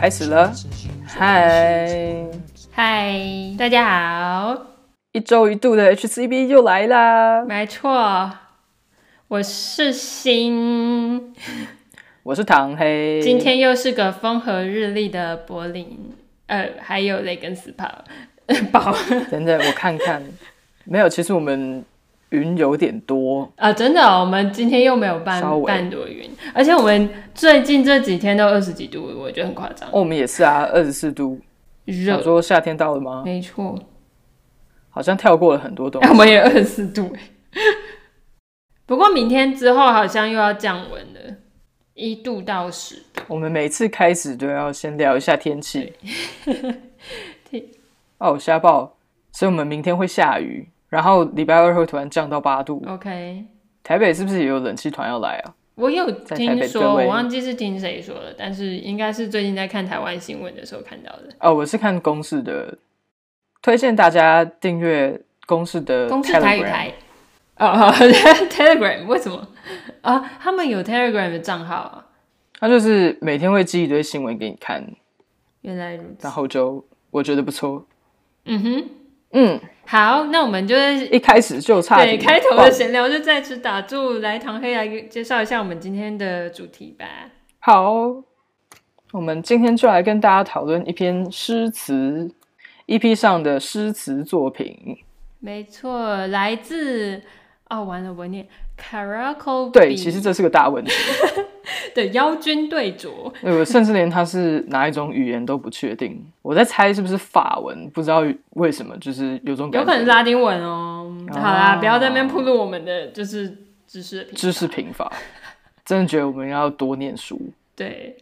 开始了。嗨，嗨，大家好，一周一度的 HCB 又来啦！没错，我是新，我是唐黑，今天又是个风和日丽的柏林，呃，还有雷根斯堡，堡。等等我看看，没有，其实我们云有点多，啊，真的哦、我们今天又没有半半朵云，而且我们最近这几天都二十几度，我觉得很夸张，哦我们也是啊，二十四度。想热，说夏天到了吗？没错，好像跳过了很多东哎我西。们也二十四度哎，不过明天之后好像又要降温了，一度到十度。我们每次开始都要先聊一下天气。哦，瞎报，所以我们明天会下雨，然后礼拜二会突然降到八度。OK，台北是不是也有冷气团要来啊？我有听说，我忘记是听谁说的，但是应该是最近在看台湾新闻的时候看到的。哦，我是看公视的，推荐大家订阅公视的公视台语台，哦哦，Telegram 为什么啊？他们有 Telegram 的账号啊？他就是每天会寄一堆新闻给你看，原来如此然。后就我觉得不错。嗯哼，嗯，好，那我们就是一开始就差点对开头的闲聊就在此打住，来唐黑来介绍一下我们今天的主题吧。好，我们今天就来跟大家讨论一篇诗词 EP 上的诗词作品。没错，来自哦，完了，我念 Caracal 对，其实这是个大问题，的妖君对酌。我甚至连他是哪一种语言都不确定。我在猜是不是法文，不知道为什么，就是有种感觉。有可能是拉丁文哦。哦好啦，不要在那边暴露我们的就是知识知识贫乏，真的觉得我们要多念书。对，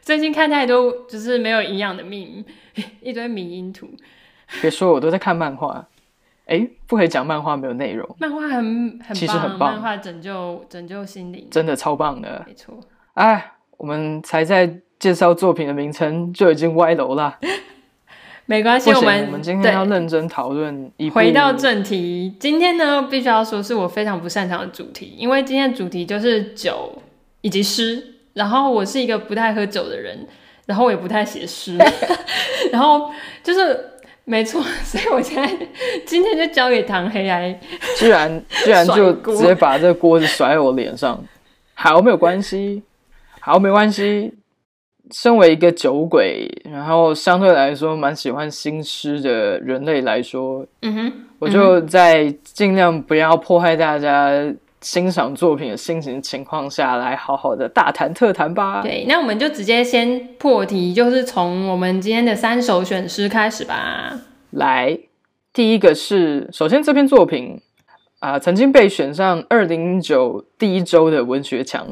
最近看太多就是没有营养的命，一堆迷因图。别说我都在看漫画，哎，不可以讲漫画没有内容，漫画很很其实很棒漫画拯救拯救心灵，真的超棒的。没错。哎，我们才在介绍作品的名称就已经歪楼了。没关系，我们我们今天要对认真讨论一回到正题。今天呢，必须要说是我非常不擅长的主题，因为今天的主题就是酒以及诗。然后我是一个不太喝酒的人，然后我也不太写诗，然后就是没错，所以我现在今天就交给唐黑来。居然居然就直接把这个锅子甩在我脸上，好，没有关系，好，没关系。身为一个酒鬼，然后相对来说蛮喜欢新诗的人类来说，嗯哼，我就在尽量不要破坏大家欣赏作品的心情情况下来，好好的大谈特谈吧。对，那我们就直接先破题，就是从我们今天的三首选诗开始吧。来，第一个是，首先这篇作品啊、曾经被选上二零一九第一周的文学奖，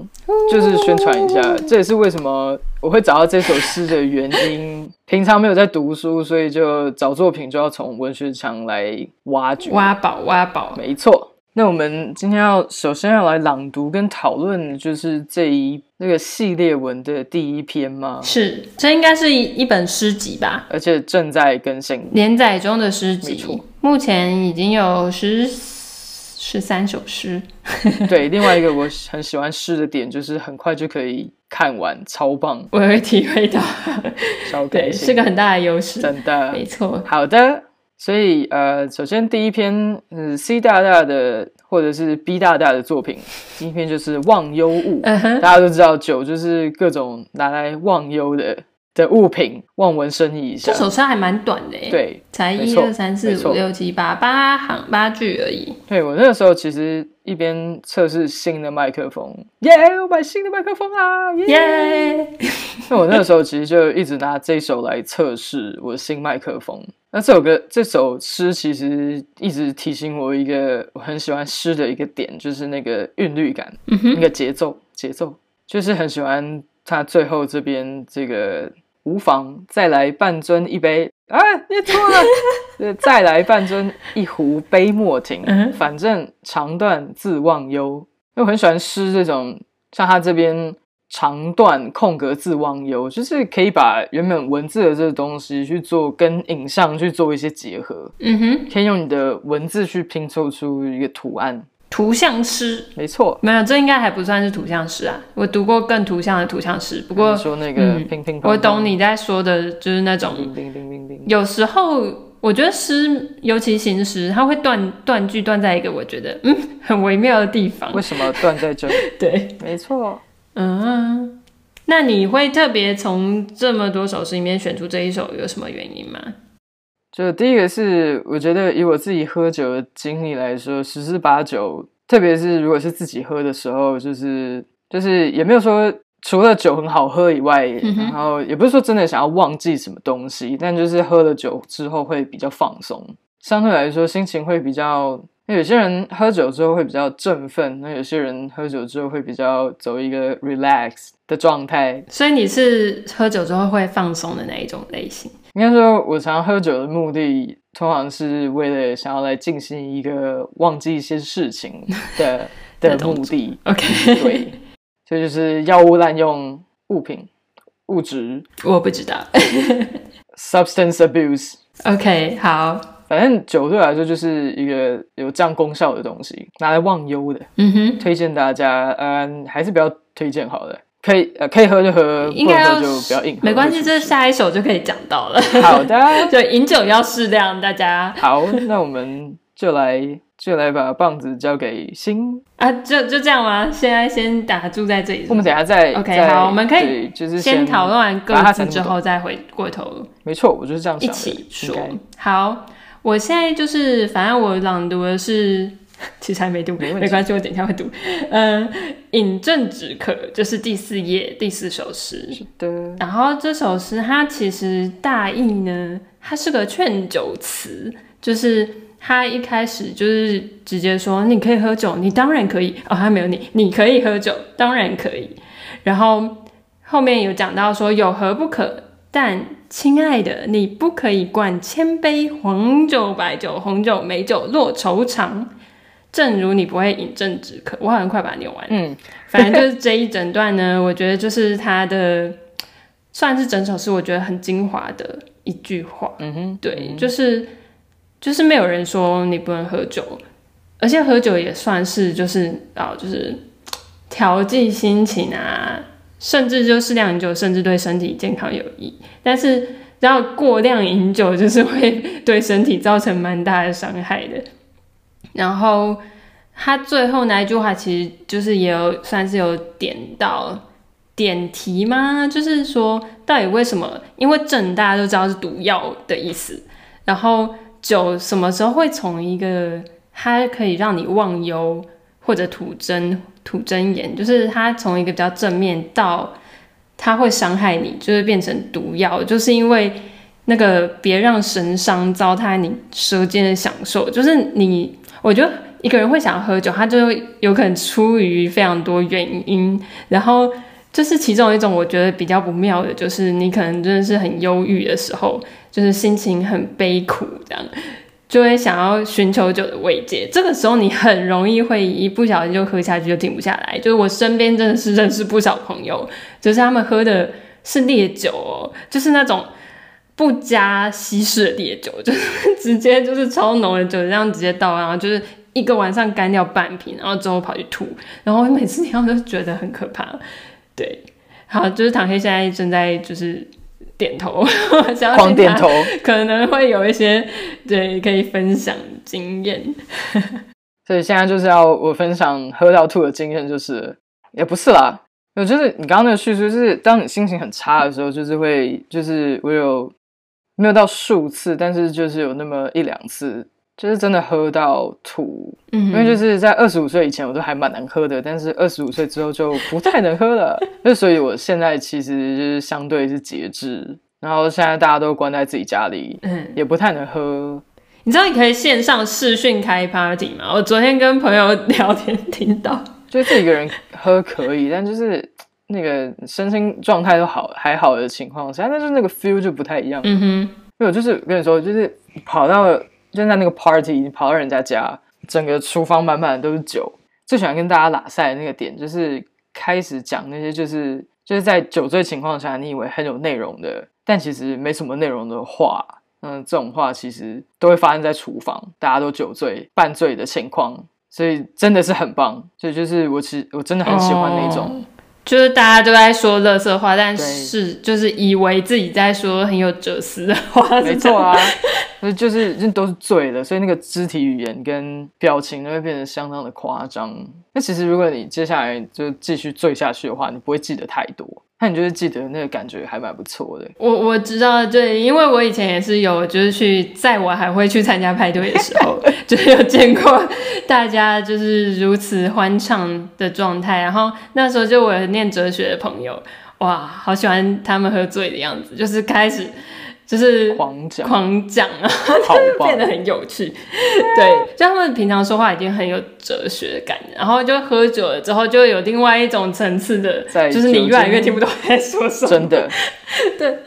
就是宣传一下。这也是为什么我会找到这首诗的原因。平常没有在读书，所以就找作品就要从文学奖来挖掘。挖宝，挖宝。没错。那我们今天要首先要来朗读跟讨论，就是这一那个系列文的第一篇吗？是，这应该是一一本诗集吧？而且正在更新。连载中的诗集目前已经有十十三首诗。对，另外一个我很喜欢诗的点就是很快就可以看完，超棒，我有体会到，超开对，心，是个很大的优势。真的没错。好的。所以呃，首先第一篇嗯 C 大大的或者是 B 大大的作品，第一篇就是忘忧物。大家都知道酒就是各种拿来忘忧的的物品，望文生义一下这。首诗还蛮短的耶，，对，才一二三四五六七八八行八句而已。对我那个时候其实一边测试新的麦克风，耶、我买新的麦克风啊，耶、耶！那我那个时候其实就一直拿这首来测试我的新麦克风。那这首歌这首诗其实一直提醒我一个我很喜欢诗的一个点，就是那个韵律感，嗯，那个节奏节奏，就是很喜欢他最后这边这个无妨再来半樽一杯啊，你错了，呃再来半樽一壶杯莫停，反正长断自忘忧。因为我很喜欢诗这种，像他这边。长断空格自忘忧，就是可以把原本文字的这个东西去做跟影像去做一些结合，嗯哼，可以用你的文字去拼凑出一个图案。图像诗，没错，没有，这应该还不算是图像诗啊。我读过更图像的图像诗，不过说那个乒乒乓乓，我懂你在说的，就是那种有时候我觉得诗，尤其行诗，它会断断句断在一个我觉得嗯很微妙的地方。为什么断在这里？对，没错。嗯，那你会特别从这么多首诗里面选出这一首，有什么原因吗？就第一个是，我觉得以我自己喝酒的经历来说，十之八九，特别是如果是自己喝的时候，就是就是也没有说除了酒很好喝以外，嗯、然后也不是说真的想要忘记什么东西，但就是喝了酒之后会比较放松，相对来说心情会比较。那有些人喝酒之后会比较振奋，那有些人喝酒之后会比较走一个 relax 的状态。所以你是喝酒之后会放松的那一种类型？应该说，我常喝酒的目的，通常是为了想要来进行一个忘记一些事情的 的目的。OK，对，这就是药物滥用物品物质。我不知道。Substance abuse。OK，好。反正酒对我来说就是一个有这样功效的东西，拿来忘忧的。嗯哼，推荐大家，嗯，还是不要推荐好了。可以，呃，可以喝就喝，应该喝就不要硬喝。没关系，这下一首就可以讲到了。好的，就饮酒要适量，大家。好，那我们就来就来把棒子交给新啊，就就这样吗？现在先打住在这里。我们等下再 OK，好，我们可以就是先讨论完各自之后再回过头。没错，我就是这样想的。一起说好。我现在就是，反正我朗读的是，其实还没读，没关系，我等一下会读。嗯，饮鸩止渴就是第四页第四首诗。是的。然后这首诗它其实大意呢，它是个劝酒词，就是它一开始就是直接说你可以喝酒，你当然可以哦，还没有你，你可以喝酒，当然可以。然后后面有讲到说有何不可，但。亲爱的，你不可以灌千杯黄酒、白酒、红酒、美酒，落愁肠。正如你不会饮鸩止渴，我好像快把它念完。嗯，反正就是这一整段呢，我觉得就是他的，算是整首诗，我觉得很精华的一句话。嗯哼，对，就是就是没有人说你不能喝酒，而且喝酒也算是就是啊，就是调剂心情啊。甚至就适量饮酒，甚至对身体健康有益。但是，然后过量饮酒就是会对身体造成蛮大的伤害的。然后他最后那一句话，其实就是也有算是有点到点题吗？就是说，到底为什么？因为鸩大家都知道是毒药的意思。然后酒什么时候会从一个它可以让你忘忧或者吐真？吐真言，就是他从一个比较正面到他会伤害你，就是变成毒药，就是因为那个别让神伤，糟蹋你舌尖的享受。就是你，我觉得一个人会想喝酒，他就有可能出于非常多原因，然后就是其中一种我觉得比较不妙的，就是你可能真的是很忧郁的时候，就是心情很悲苦这样。就会想要寻求酒的慰藉，这个时候你很容易会一不小心就喝下去，就停不下来。就是我身边真的是认识不少朋友，就是他们喝的是烈酒哦，就是那种不加稀释的烈酒，就是直接就是超浓的酒，这样直接倒，然后就是一个晚上干掉半瓶，然后之后跑去吐，然后每次听到都觉得很可怕。对，好，就是唐黑现在正在就是。点头，狂点头，可能会有一些对可以分享经验。所以现在就是要我分享喝到吐的经验，就是也不是啦，我就是你刚刚那个叙述，就是当你心情很差的时候，就是会就是我有没有到数次，但是就是有那么一两次，就是真的喝到吐。嗯，因为就是在二十五岁以前，我都还蛮能喝的，但是二十五岁之后就不太能喝了。就所以，我现在其实就是相对是节制。然后现在大家都关在自己家里，嗯，也不太能喝。你知道你可以线上视讯开 party 吗？我昨天跟朋友聊天听到，就自己一个人喝可以，但就是那个身心状态都好还好的情况下，但是那个 feel 就不太一样。嗯哼，没有，就是跟你说，就是跑到就在那个 party，你跑到人家家。整个厨房满满的都是酒，最喜欢跟大家拉赛的那个点就是开始讲那些就是就是在酒醉情况下你以为很有内容的，但其实没什么内容的话，嗯，这种话其实都会发生在厨房，大家都酒醉半醉的情况，所以真的是很棒。所以就是我其实我真的很喜欢那种。就是大家都在说乐色话，但是就是以为自己在说很有哲思的话，没错啊，就是就都是醉了，所以那个肢体语言跟表情都会变得相当的夸张。那其实如果你接下来就继续醉下去的话，你不会记得太多。那你就是记得那个感觉还蛮不错的。我我知道，对，因为我以前也是有，就是去在我还会去参加派对的时候，就是有见过大家就是如此欢畅的状态。然后那时候就我有念哲学的朋友，哇，好喜欢他们喝醉的样子，就是开始。就是狂讲狂讲啊，就变得很有趣。对，就他们平常说话已经很有哲学感，然后就喝酒了之后，就有另外一种层次的，就是你越来越听不懂在说什么。真的，对，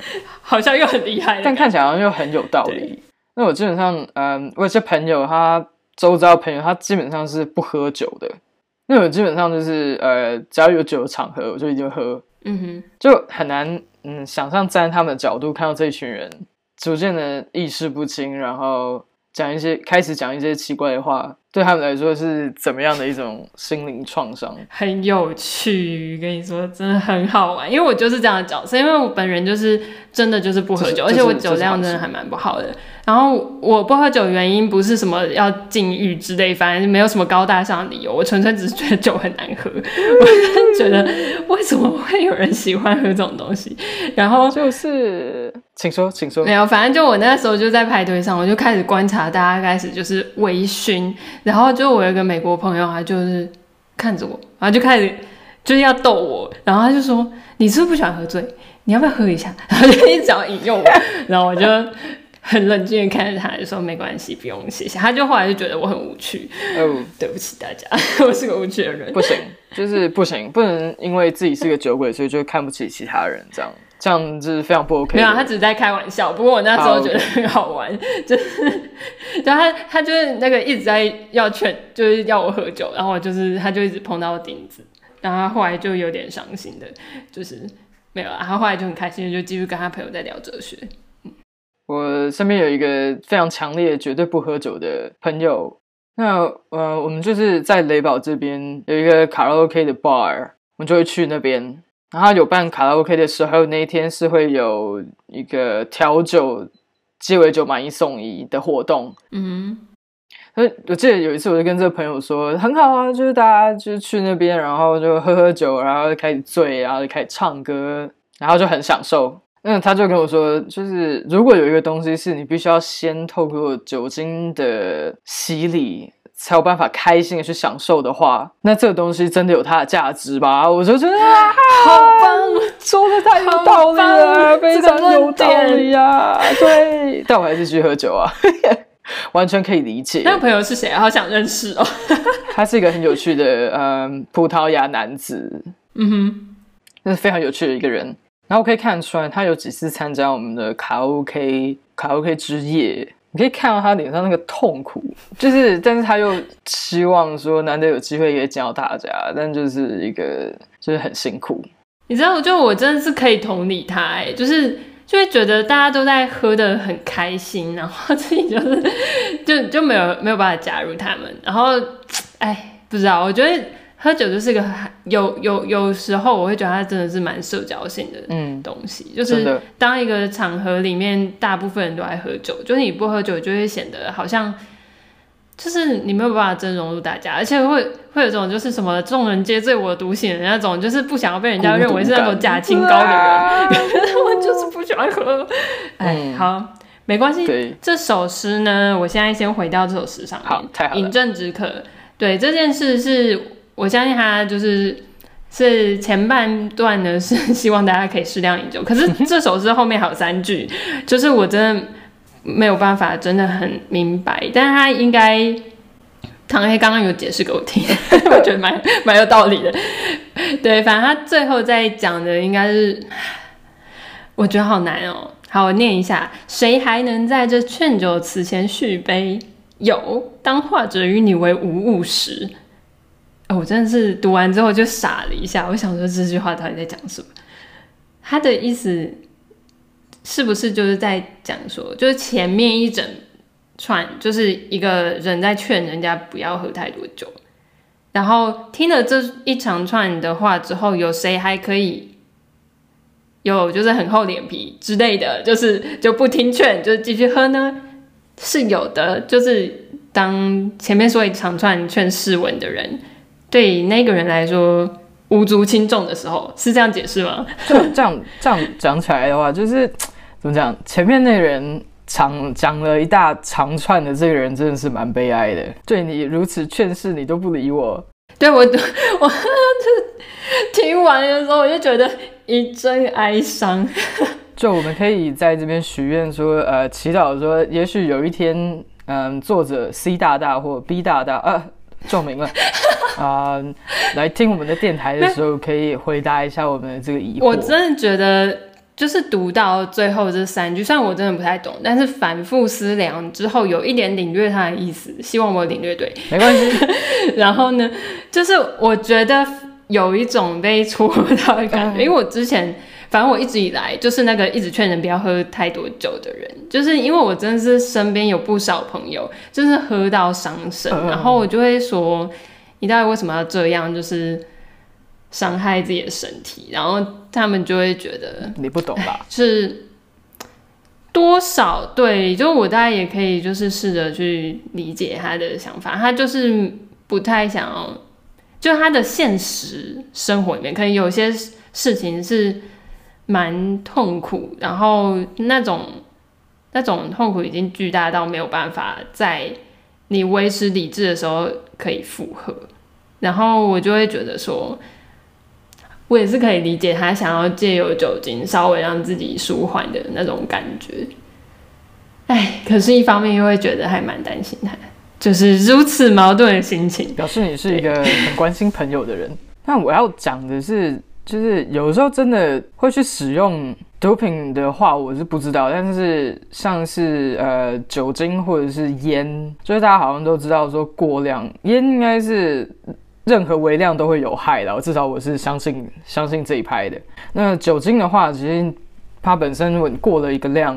好像又很厉害，但看起来好像又很有道理。那我基本上，嗯，我有些朋友，他周遭朋友，他基本上是不喝酒的。那我基本上就是，呃，只要有酒的场合，我就一定会喝。嗯哼，就很难。嗯，想象站在他们的角度看到这一群人逐渐的意识不清，然后讲一些开始讲一些奇怪的话，对他们来说是怎么样的一种心灵创伤？很有趣，跟你说真的很好玩，因为我就是这样的角色，因为我本人就是真的就是不喝酒，而且我酒量真的还蛮不好的。然后我不喝酒原因不是什么要禁欲之类，反正没有什么高大上的理由，我纯粹只是觉得酒很难喝。我觉得为什么会有人喜欢喝这种东西？然后就是，请说，请说。没有，反正就我那时候就在派对上，我就开始观察大家开始就是微醺，然后就我有一个美国朋友，他就是看着我，然后就开始就是要逗我，然后他就说：“你是不是不喜欢喝醉？你要不要喝一下？”然后就一直要引诱我，然后我就。很冷静的看着他，就说没关系，不用谢谢。他就后来就觉得我很无趣。哦、oh，对不起大家，我是个无趣的人。不行，就是不行，不能因为自己是个酒鬼，所以就看不起其他人，这样这样就是非常不 OK。没有，他只是在开玩笑。不过我那时候觉得很好玩. 就是，然后他他就是那个一直在要劝，就是要我喝酒，然后我就是他就一直碰到钉子，然后他后来就有点伤心的，就是没有，然后后来就很开心，就继续跟他朋友在聊哲学。我身边有一个非常强烈、绝对不喝酒的朋友。那呃，我们就是在雷堡这边有一个卡拉 OK 的 bar，我们就会去那边。然后有办卡拉 OK 的时候，那一天是会有一个调酒鸡尾酒买一送一的活动。嗯，所以我记得有一次，我就跟这个朋友说，很好啊，就是大家就去那边，然后就喝喝酒，然后就开始醉，然后就开始唱歌，然后就很享受。那他就跟我说，就是如果有一个东西是你必须要先透过酒精的洗礼才有办法开心的去享受的话，那这个东西真的有它的价值吧？我就觉得啊，好棒，说的太有道理了，非常有道理啊。对，但我还是去喝酒啊，完全可以理解。那个朋友是谁？好想认识哦。他是一个很有趣的嗯葡萄牙男子，嗯哼，那是非常有趣的一个人。然后可以看出来，他有几次参加我们的卡拉 OK 卡拉 OK 之夜，你可以看到他脸上那个痛苦，就是，但是他又希望说难得有机会可以见到大家，但就是一个就是很辛苦。你知道，就我真的是可以同理他，哎，就是就会觉得大家都在喝得很开心，然后自己就是就就没有没有办法加入他们，然后哎，不知道，我觉得。喝酒就是个有有有时候我会觉得它真的是蛮社交性的东西，嗯，就是当一个场合里面大部分人都爱喝酒，就是你不喝酒就会显得好像就是你没有办法真融入大家，而且会会有种就是什么众人皆醉我独醒的那种，就是不想要被人家认为是那种假清高的人，啊、我就是不喜欢喝。哎、嗯，好，没关系。这首诗呢，我现在先回到这首诗上面。好，太好了。饮鸩止渴。对，这件事是。我相信他就是是前半段呢，是 希望大家可以适量饮酒。可是 这首诗后面还有三句，就是我真的没有办法，真的很明白。但是他应该唐黑刚刚有解释给我听，我觉得蛮蛮有道理的。对，反正他最后在讲的应该是，我觉得好难哦。好，我念一下：谁还能在这劝酒词前续杯？有，当画者与你为无物时。我真的是读完之后就傻了一下，我想说这句话到底在讲什么？他的意思是不是就是在讲说，就是前面一整串，就是一个人在劝人家不要喝太多酒。然后听了这一长串的话之后，有谁还可以有就是很厚脸皮之类的，就是就不听劝，就是继续喝呢？是有的，就是当前面说一长串劝世文的人，对那个人来说无足轻重的时候，是这样解释吗？就 这样这样讲起来的话，就是 怎么讲？前面那个人。长讲了一大长串的这个人真的是蛮悲哀的，对你如此劝世，你都不理我。对我，我就听完的时候，我就觉得一阵哀伤。就我们可以在这边许愿说，呃，祈祷说，也许有一天，嗯、呃，作者 C 大大或 B 大大啊，著名了 啊、呃，来听我们的电台的时候，可以回答一下我们的这个疑惑。我真的觉得。就是读到最后这三句，虽然我真的不太懂，但是反复思量之后，有一点领略它的意思。希望我领略对，没关系。然后呢，就是我觉得有一种被戳到的感觉，因为我之前，反正我一直以来就是那个一直劝人不要喝太多酒的人，就是因为我真的是身边有不少朋友，就是喝到伤身，然后我就会说，你到底为什么要这样？就是。伤害自己的身体，然后他们就会觉得你不懂吧？是多少对，就我大概也可以，就是试着去理解他的想法。他就是不太想要，就他的现实生活里面，可能有些事情是蛮痛苦，然后那种那种痛苦已经巨大到没有办法在你维持理智的时候可以负荷，然后我就会觉得说。我也是可以理解他想要借由酒精稍微让自己舒缓的那种感觉，哎，可是，一方面又会觉得还蛮担心他，就是如此矛盾的心情。表示你是一个很关心朋友的人。但我要讲的是，就是有时候真的会去使用毒品的话，我是不知道。但是像是呃酒精或者是烟，所以大家好像都知道说过量烟应该是。任何微量都会有害的，至少我是相信相信这一派的。那酒精的话，其实它本身如果你过了一个量，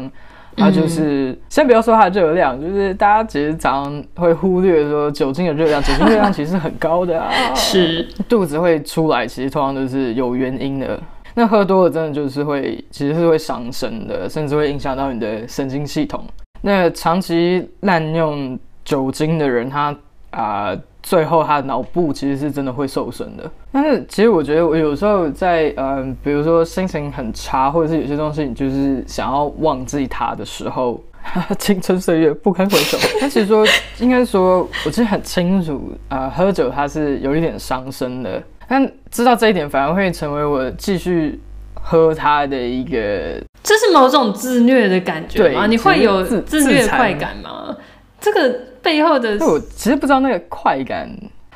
它就是、嗯、先不要说它的热量，就是大家其实常常会忽略说酒精的热量，酒精热量其实很高的啊，是肚子会出来，其实通常都是有原因的。那喝多了真的就是会，其实是会伤身的，甚至会影响到你的神经系统。那长期滥用酒精的人，他啊。呃最后，他的脑部其实是真的会受损的。但是，其实我觉得，我有时候在嗯、呃，比如说心情很差，或者是有些东西你就是想要忘记它的时候，青春岁月不堪回首。但其实说，应该说，我其实很清楚啊、呃，喝酒它是有一点伤身的。但知道这一点，反而会成为我继续喝它的一个。这是某种自虐的感觉吗？你会有自虐快感吗？这个。背后的，我其实不知道那个快感，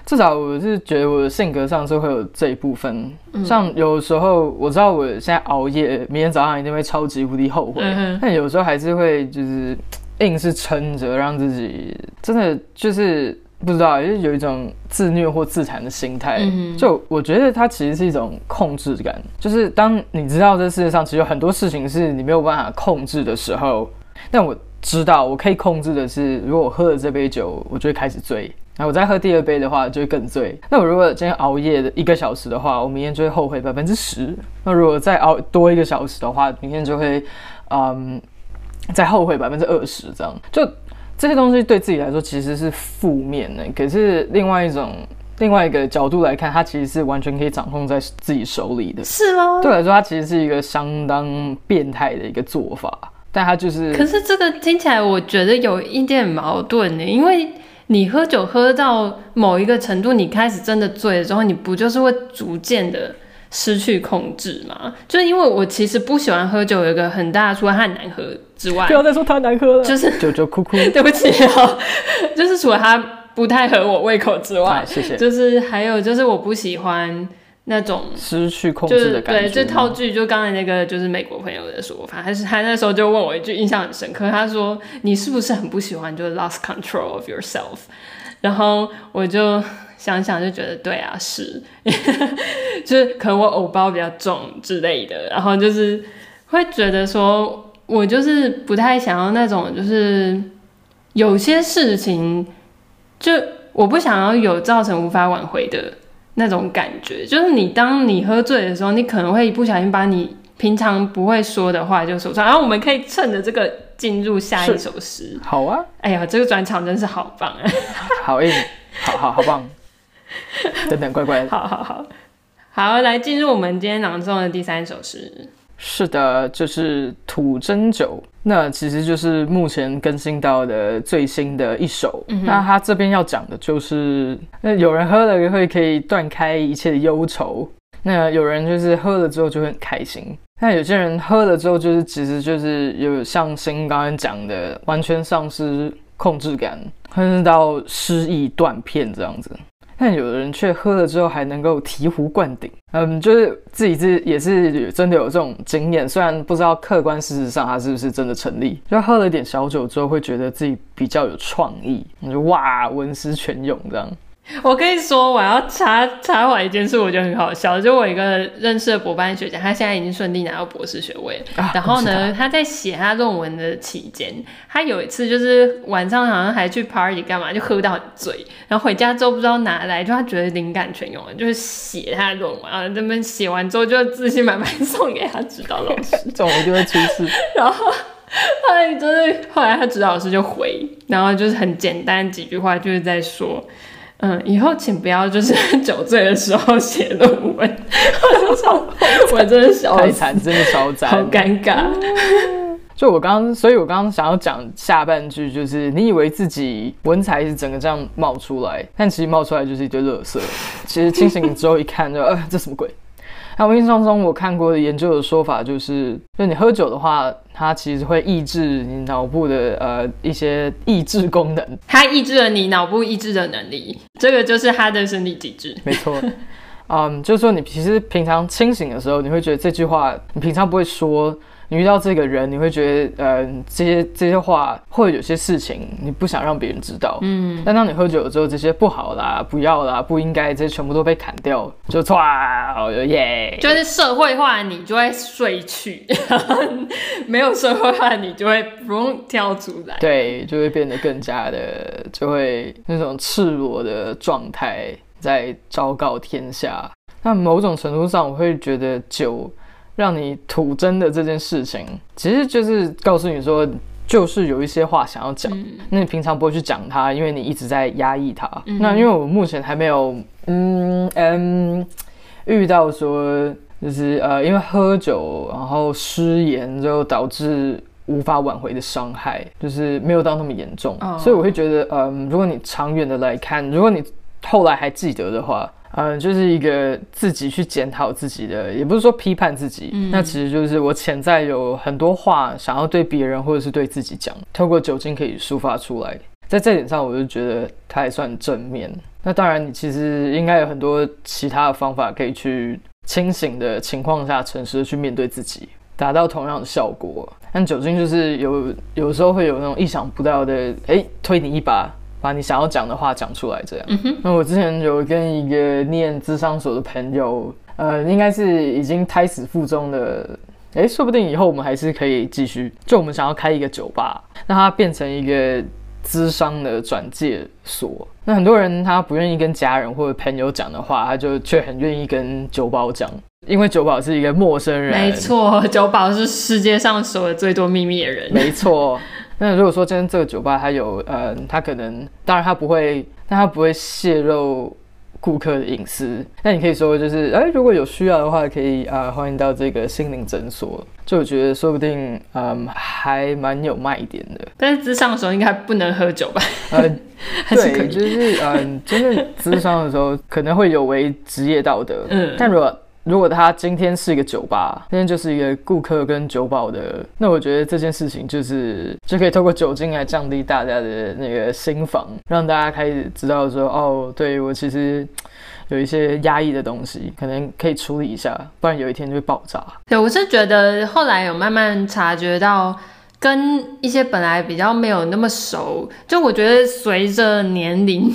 至少我是觉得我的性格上是会有这一部分。嗯、像有时候我知道我现在熬夜，明天早上一定会超级无敌后悔，嗯、但有时候还是会就是硬是撑着，让自己真的就是不知道，就是有一种自虐或自残的心态。嗯、就我觉得它其实是一种控制感，就是当你知道这世界上其实有很多事情是你没有办法控制的时候，但我。知道我可以控制的是，如果我喝了这杯酒，我就会开始醉。然后我再喝第二杯的话，就会更醉。那我如果今天熬夜的一个小时的话，我明天就会后悔百分之十。那如果再熬多一个小时的话，明天就会，嗯，再后悔百分之二十。这样，就这些东西对自己来说其实是负面的。可是另外一种另外一个角度来看，它其实是完全可以掌控在自己手里的。是吗？对我来说，它其实是一个相当变态的一个做法。但他就是，可是这个听起来我觉得有一点矛盾呢，因为你喝酒喝到某一个程度，你开始真的醉了之后，你不就是会逐渐的失去控制吗？就是因为我其实不喜欢喝酒，有一个很大的，除了它难喝之外，不要再说它难喝了，就是酒酒哭哭，对不起哦，就是除了它不太合我胃口之外，啊，谢谢，就是还有就是我不喜欢。那种失去控制的感觉，对，这套剧就刚才那个就是美国朋友的说法，还是他那时候就问我一句，印象很深刻。他说：“你是不是很不喜欢就是 lost control of yourself？” 然后我就想想，就觉得对啊，是，就是可能我偶包比较重之类的，然后就是会觉得说我就是不太想要那种就是有些事情，就我不想要有造成无法挽回的那种感觉。就是你当你喝醉的时候，你可能会不小心把你平常不会说的话就说出来。然后我们可以趁着这个进入下一首诗。好啊！哎呀，这个转场真是好棒啊！好硬，好好好棒！等等，乖乖，好好好，好，来进入我们今天朗诵的第三首诗。是的，就是土蒸酒。那其实就是目前更新到的最新的一首。嗯、那他这边要讲的就是，那有人喝了会可以断开一切的忧愁。那有人就是喝了之后就会很开心。那有些人喝了之后就是，其实就是有像新刚刚讲的，完全丧失控制感，甚至到失忆断片这样子。但有的人却喝了之后还能够醍醐灌顶，嗯，就是自己是也是真的有这种经验，虽然不知道客观事实上它是不是真的成立，就喝了点小酒之后会觉得自己比较有创意，你就哇文思泉涌这样。我跟你说，我要插插话一件事，我觉得很好笑。就我一个认识的博班学长，他现在已经顺利拿到博士学位。啊、然后呢，他在写他论文的期间，他有一次就是晚上好像还去 party 干嘛，就喝到很醉，然后回家之后不知道哪来，就他觉得灵感全用了，就是写他的论文啊。这边写完之后就自信满满送给他指导老师，这种一定会出事。然后后来就是后来他指导老师就回，然后就是很简单几句话，就是在说。嗯，以后请不要就是 酒醉的时候写论文，我真的笑太惨，真的超惨，好尴尬。就我刚刚，所以我刚刚想要讲下半句，就是你以为自己文采是整个这样冒出来，但其实冒出来就是一堆垃圾。其实清醒之后一看就，就呃，这什么鬼？那我印象中我看过的研究的说法就是，就你喝酒的话，它其实会抑制你脑部的呃一些抑制功能，它抑制了你脑部抑制的能力，这个就是它的生理机制。没错，嗯，就是说你其实平常清醒的时候，你会觉得这句话你平常不会说。你遇到这个人，你会觉得，呃，这些这些话，或者有些事情，你不想让别人知道。嗯。但当你喝酒了之后，这些不好啦，不要啦，不应该，这些全部都被砍掉，就唰，耶！就是社会化，你就会睡去；没有社会化，你就会不用跳出来。对，就会变得更加的，就会那种赤裸的状态在昭告天下。那某种程度上，我会觉得酒。让你吐真的这件事情，其实就是告诉你说，就是有一些话想要讲，嗯、那你平常不会去讲它，因为你一直在压抑它。嗯、那因为我目前还没有，嗯嗯，遇到说就是呃，因为喝酒然后失言就导致无法挽回的伤害，就是没有到那么严重，哦、所以我会觉得，嗯，如果你长远的来看，如果你后来还记得的话。嗯，就是一个自己去检讨自己的，也不是说批判自己，嗯、那其实就是我潜在有很多话想要对别人或者是对自己讲，透过酒精可以抒发出来。在这点上，我就觉得它还算正面。那当然，你其实应该有很多其他的方法可以去清醒的情况下，诚实的去面对自己，达到同样的效果。但酒精就是有有时候会有那种意想不到的，哎，推你一把。把你想要讲的话讲出来，这样。嗯。那我之前有跟一个念智商所的朋友，呃，应该是已经胎死腹中的，哎，说不定以后我们还是可以继续。就我们想要开一个酒吧，让它变成一个智商的转介所。那很多人他不愿意跟家人或者朋友讲的话，他就却很愿意跟酒保讲，因为酒保是一个陌生人。没错，酒保是世界上说的最多秘密的人。没错。那如果说今天这个酒吧它有，呃，它可能，当然它不会，但它不会泄露顾客的隐私。那你可以说就是，哎，如果有需要的话，可以啊、呃，欢迎到这个心灵诊所。就我觉得说不定，嗯，还蛮有卖点的。但是咨商的时候应该不能喝酒吧？呃，还是可以，就是嗯，真的咨商的时候可能会有违职业道德。嗯，但如果。如果他今天是一个酒吧，今天就是一个顾客跟酒保的，那我觉得这件事情就是就可以透过酒精来降低大家的那个心防，让大家开始知道说，哦，对，我其实有一些压抑的东西，可能可以处理一下，不然有一天就会爆炸。对，我是觉得后来有慢慢察觉到。跟一些本来比较没有那么熟，就我觉得随着年龄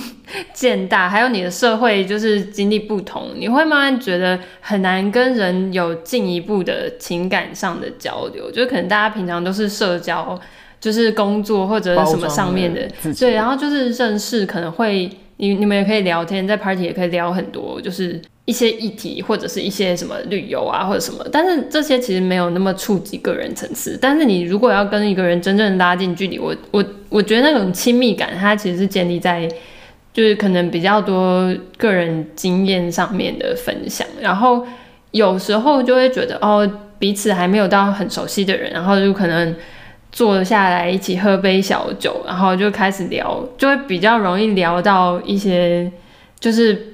渐大，还有你的社会就是经历不同，你会慢慢觉得很难跟人有进一步的情感上的交流，就可能大家平常都是社交。就是工作或者什么上面的，的对，然后就是认识可能会你你们也可以聊天，在 party 也可以聊很多，就是一些议题或者是一些什么旅游啊或者什么，但是这些其实没有那么触及个人层次。但是你如果要跟一个人真正拉近距离，我我我觉得那种亲密感，它其实是建立在。就是可能比较多个人经验上面的分享，然后有时候就会觉得哦，彼此还没有到很熟悉的人，然后就可能坐下来一起喝杯小酒，然后就开始聊，就会比较容易聊到一些，就是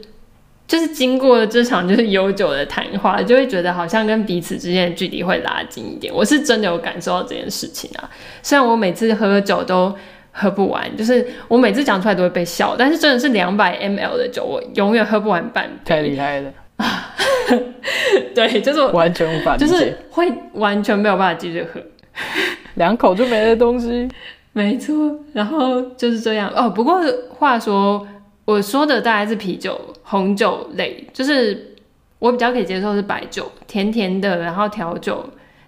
就是经过这场就是悠久的谈话，就会觉得好像跟彼此之间的距离会拉近一点。我是真的有感受到这件事情啊，虽然我每次喝酒都。喝不完，就是我每次讲出来都会被笑，但是真的是两百 ml 的酒，我永远喝不完半杯。太厉害了！对，就是完全无法，就是会完全没有办法继续喝，两口就没了东西。没错，然后就是这样哦。不过话说，我说的大概是啤酒、红酒类，就是我比较可以接受是白酒，甜甜的，然后调酒，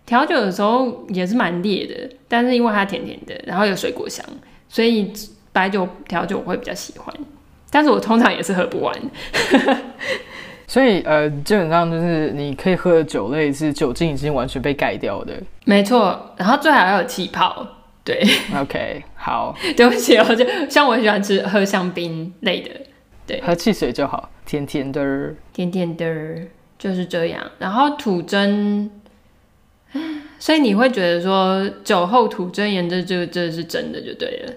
调酒的时候也是蛮烈的，但是因为它甜甜的，然后有水果香。所以白酒调酒我会比较喜欢，但是我通常也是喝不完。所以呃，基本上就是你可以喝的酒类是酒精已经完全被盖掉的。没错，然后最好要有气泡。对，OK，好。对不起，我就像我很喜欢吃喝香槟类的，对，喝汽水就好，甜甜的，甜甜的，就是这样。然后吐真。所以你会觉得说酒后吐真言，这这这是真的就对了。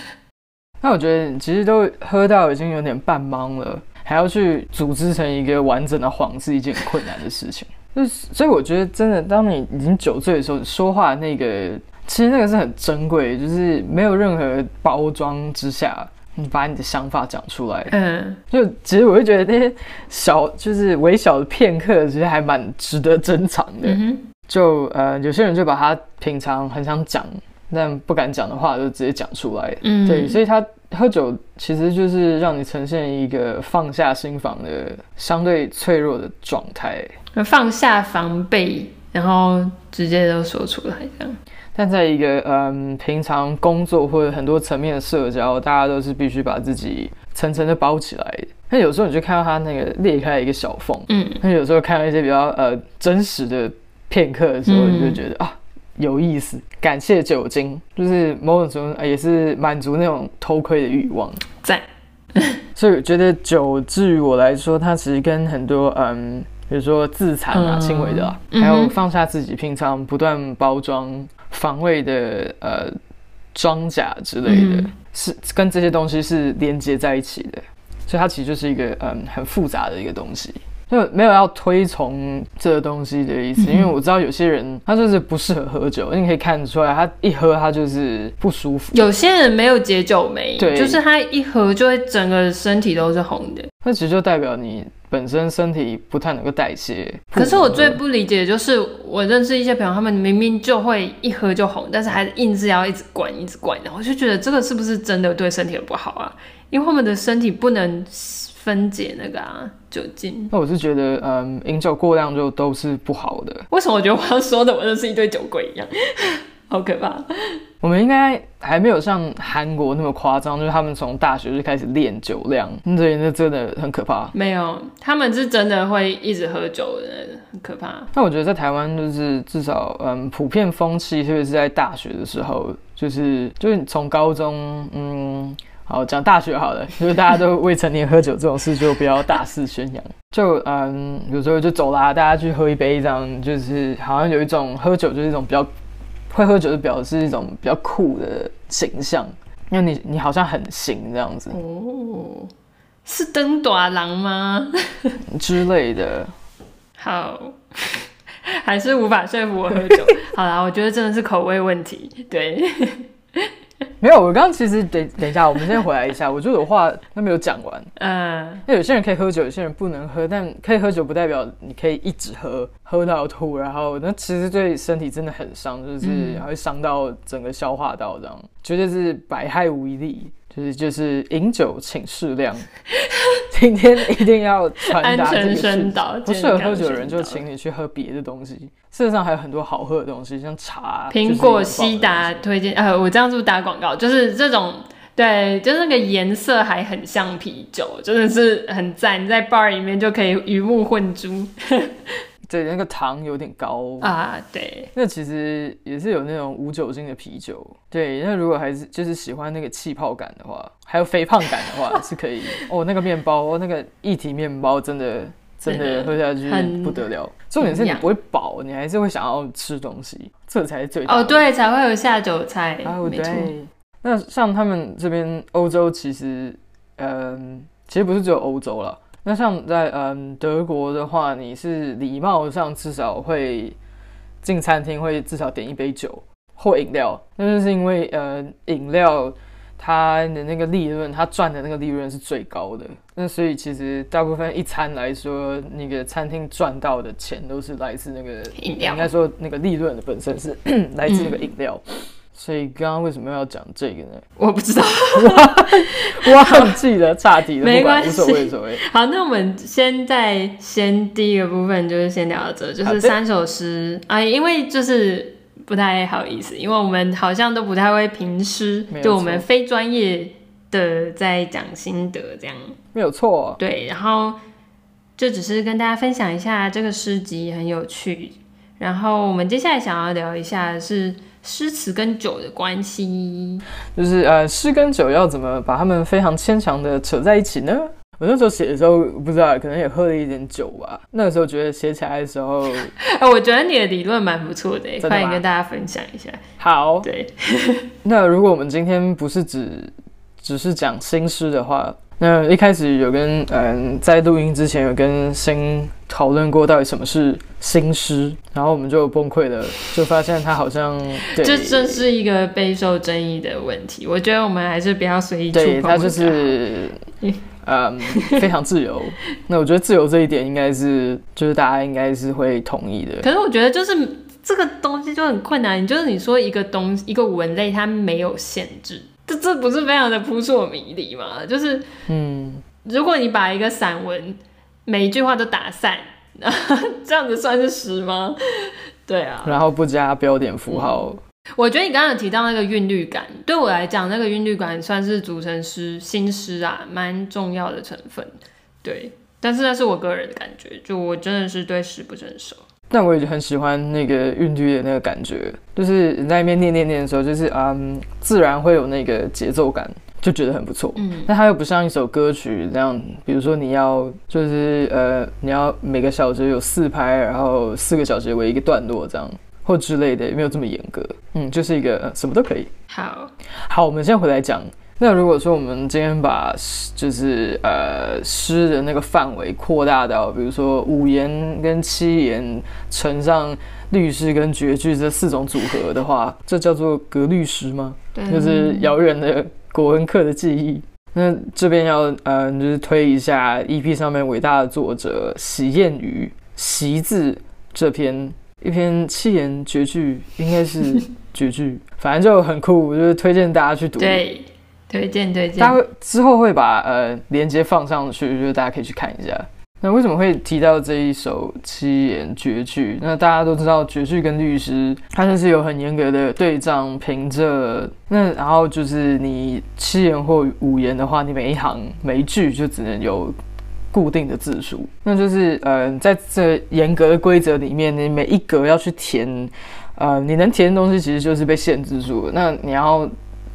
那我觉得其实都喝到已经有点半懵了，还要去组织成一个完整的谎是一件困难的事情。就是所以我觉得真的，当你已经酒醉的时候，说话那个其实那个是很珍贵，就是没有任何包装之下，你把你的想法讲出来。嗯，就其实我会觉得那些小就是微小的片刻，其实还蛮值得珍藏的。嗯就呃，有些人就把他平常很想讲但不敢讲的话，就直接讲出来。嗯，对，所以他喝酒其实就是让你呈现一个放下心房的相对脆弱的状态，放下防备，然后直接都说出来这样。但在一个嗯、呃、平常工作或者很多层面的社交，大家都是必须把自己层层的包起来。那有时候你就看到他那个裂开一个小缝，嗯，那有时候看到一些比较呃真实的。片刻的时候，你就觉得、嗯、啊有意思，感谢酒精，就是某种程度也是满足那种偷窥的欲望。在，所以我觉得酒，至于我来说，它其实跟很多嗯，比如说自残啊、轻微的、啊，嗯、还有放下自己平常不断包装防卫的呃装甲之类的，嗯、是跟这些东西是连接在一起的，所以它其实就是一个嗯很复杂的一个东西。就没有要推崇这个东西的意思，因为我知道有些人他就是不适合喝酒，你可以看得出来，他一喝他就是不舒服。有些人没有解酒酶，对，就是他一喝就会整个身体都是红的。那其实就代表你本身身体不太能够代谢。可是我最不理解的就是，我认识一些朋友，他们明明就会一喝就红，但是还硬是要一直灌一直灌，然后我就觉得这个是不是真的对身体很不好啊？因为他们的身体不能。分解那个啊酒精，那我是觉得，嗯，饮酒过量就都是不好的。为什么我觉得我要说的我就是一堆酒鬼一样，好可怕。我们应该还没有像韩国那么夸张，就是他们从大学就开始练酒量，这那真的很可怕。没有，他们是真的会一直喝酒的，很可怕。那我觉得在台湾就是至少，嗯，普遍风气，特别是在大学的时候，就是就是从高中，嗯。好，讲大学好了，就是大家都未成年喝酒这种事就不要大肆宣扬。就嗯，有时候就走啦，大家去喝一杯，这样就是好像有一种喝酒就是一种比较会喝酒，就表示一种比较酷的形象，因为你你好像很行这样子。哦，是登短郎吗？之类的。好，还是无法说服我喝酒。好啦，我觉得真的是口味问题。对。没有，我刚刚其实等等一下，我们先回来一下。我觉得我话都没有讲完。嗯，那有些人可以喝酒，有些人不能喝，但可以喝酒不代表你可以一直喝，喝到吐，然后那其实对身体真的很伤，就是会伤到整个消化道，这样绝对是百害无一利。就是就是饮酒请适量。今天一定要传达这个宣导，不适合喝酒的人就请你去喝别的东西。事实上还有很多好喝的东西，像茶、苹果西达推荐。呃，我这样是不是打广告？就是这种，对，就是那个颜色还很像啤酒，真的是很赞，在 bar 里面就可以鱼目混珠。对，那个糖有点高啊。对，那其实也是有那种无酒精的啤酒。对，那如果还是就是喜欢那个气泡感的话，还有肥胖感的话，是可以。哦，那个面包，那个一体面包，真的真的喝下去不得了。重点是你不会饱，你还是会想要吃东西，这才是最。哦，对，才会有下酒菜。哦，对。那像他们这边欧洲，其实，嗯，其实不是只有欧洲了。那像在嗯德国的话，你是礼貌上至少会进餐厅会至少点一杯酒或饮料，那就是因为呃饮料它的那个利润，它赚的那个利润是最高的。那所以其实大部分一餐来说，那个餐厅赚到的钱都是来自那个饮料，应该说那个利润的本身是来自那个饮料。所以刚刚为什么要讲这个呢？我不知道，忘记了，岔题了，没关系，无所谓，无所谓。好，那我们先在先第一个部分就是先聊到这，就是三首诗啊，因为就是不太好意思，因为我们好像都不太会评诗，就我们非专业的在讲心得这样，没有错。对，然后就只是跟大家分享一下这个诗集很有趣，然后我们接下来想要聊一下是。诗词跟酒的关系，就是呃，诗跟酒要怎么把它们非常牵强的扯在一起呢？我那时候写的时候，不知道，可能也喝了一点酒吧。那个时候觉得写起来的时候，哎，我觉得你的理论蛮不错的，欢迎跟大家分享一下。好，对。那如果我们今天不是只只是讲新诗的话。那一开始有跟嗯，在录音之前有跟新讨论过到底什么是新诗，然后我们就崩溃了，就发现他好像对，这这是一个备受争议的问题。我觉得我们还是不要随意触碰。对，他就是嗯 非常自由。那我觉得自由这一点应该是就是大家应该是会同意的。可是我觉得就是这个东西就很困难，你就是你说一个东一个文类它没有限制。这这不是非常的扑朔迷离吗？就是，嗯，如果你把一个散文每一句话都打散，这样子算是诗吗？对啊，然后不加标点符号。嗯，我觉得你刚刚有提到那个韵律感，对我来讲，那个韵律感算是组成诗新诗啊，蛮重要的成分。对，但是那是我个人的感觉，就我真的是对诗不是很熟。但我也很喜欢那个韵律的那个感觉，就是你在那边念念念的时候，就是嗯，自然会有那个节奏感，就觉得很不错。嗯，但它又不像一首歌曲那样，比如说你要就是呃，你要每个小节有四拍，然后四个小节为一个段落这样，或之类的，也没有这么严格。嗯，就是一个什么都可以。好，好，我们现在回来讲。那如果说我们今天把就是呃诗的那个范围扩大到，比如说五言跟七言乘上律诗跟绝句这四种组合的话，这叫做格律诗吗？对，就是遥远的国文课的记忆。那这边要呃就是推一下 EP 上面伟大的作者席彦妤“奚”字这篇一篇七言绝句，应该是绝句，反正就很酷，就是推荐大家去读。对。推荐推荐，大家之后会把呃连接放上去，就是大家可以去看一下。那为什么会提到这一首七言绝句？那大家都知道绝句跟律诗，它就是有很严格的对仗平仄。那然后就是你七言或五言的话，你每一行每一句就只能有固定的字数。那就是呃在这严格的规则里面，你每一格要去填，呃你能填的东西其实就是被限制住了。那你要。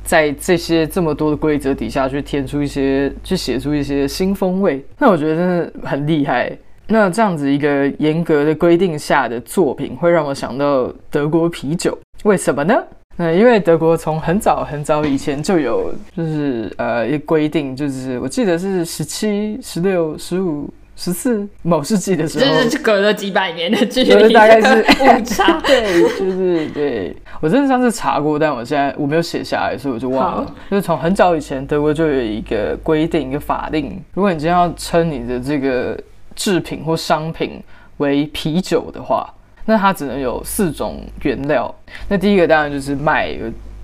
在这些这么多的规则底下去填出一些，去写出一些新风味，那我觉得真的很厉害。那这样子一个严格的规定下的作品，会让我想到德国啤酒。为什么呢？那因为德国从很早很早以前就有，就是呃一规定，就是我记得是十七、十六、十五。十四某世纪的时候，就是隔了几百年的距离，大概是误差。对，就是对。我真的上次查过，但我现在我没有写下来，所以我就忘了。就是从很早以前，德国就有一个规定，一个法令，如果你今天要称你的这个制品或商品为啤酒的话，那它只能有四种原料。那第一个当然就是麦、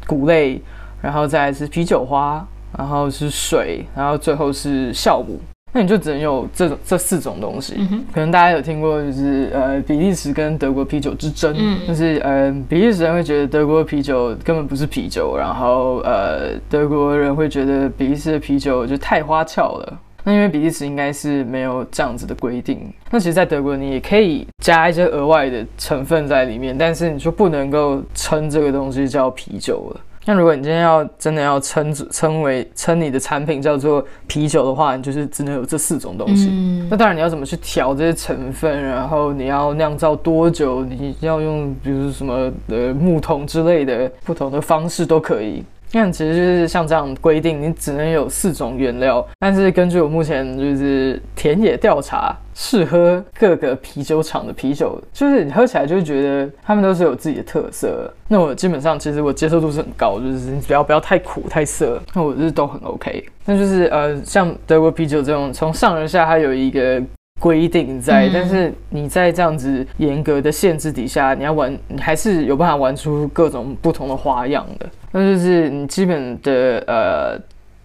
谷类，然后再来是啤酒花。然后是水，然后最后是酵母。那你就只能有这种这四种东西。嗯、可能大家有听过，就是呃比利时跟德国啤酒之争，嗯、就是呃比利时人会觉得德国啤酒根本不是啤酒，然后呃德国人会觉得比利时的啤酒就太花俏了。那因为比利时应该是没有这样子的规定。那其实，在德国你也可以加一些额外的成分在里面，但是你就不能够称这个东西叫啤酒了。那如果你今天要真的要称称为称你的产品叫做啤酒的话，你就是只能有这四种东西。嗯、那当然你要怎么去调这些成分，然后你要酿造多久，你要用比如什么的木桶之类的不同的方式都可以。那其实就是像这样规定，你只能有四种原料。但是根据我目前就是田野调查，试喝各个啤酒厂的啤酒，就是你喝起来就会觉得他们都是有自己的特色。那我基本上其实我接受度是很高，就是你不要不要太苦太涩，那我就是都很 OK。那就是呃，像德国啤酒这种从上而下它有一个规定在，嗯、但是你在这样子严格的限制底下，你要玩，你还是有办法玩出各种不同的花样的。那就是你基本的呃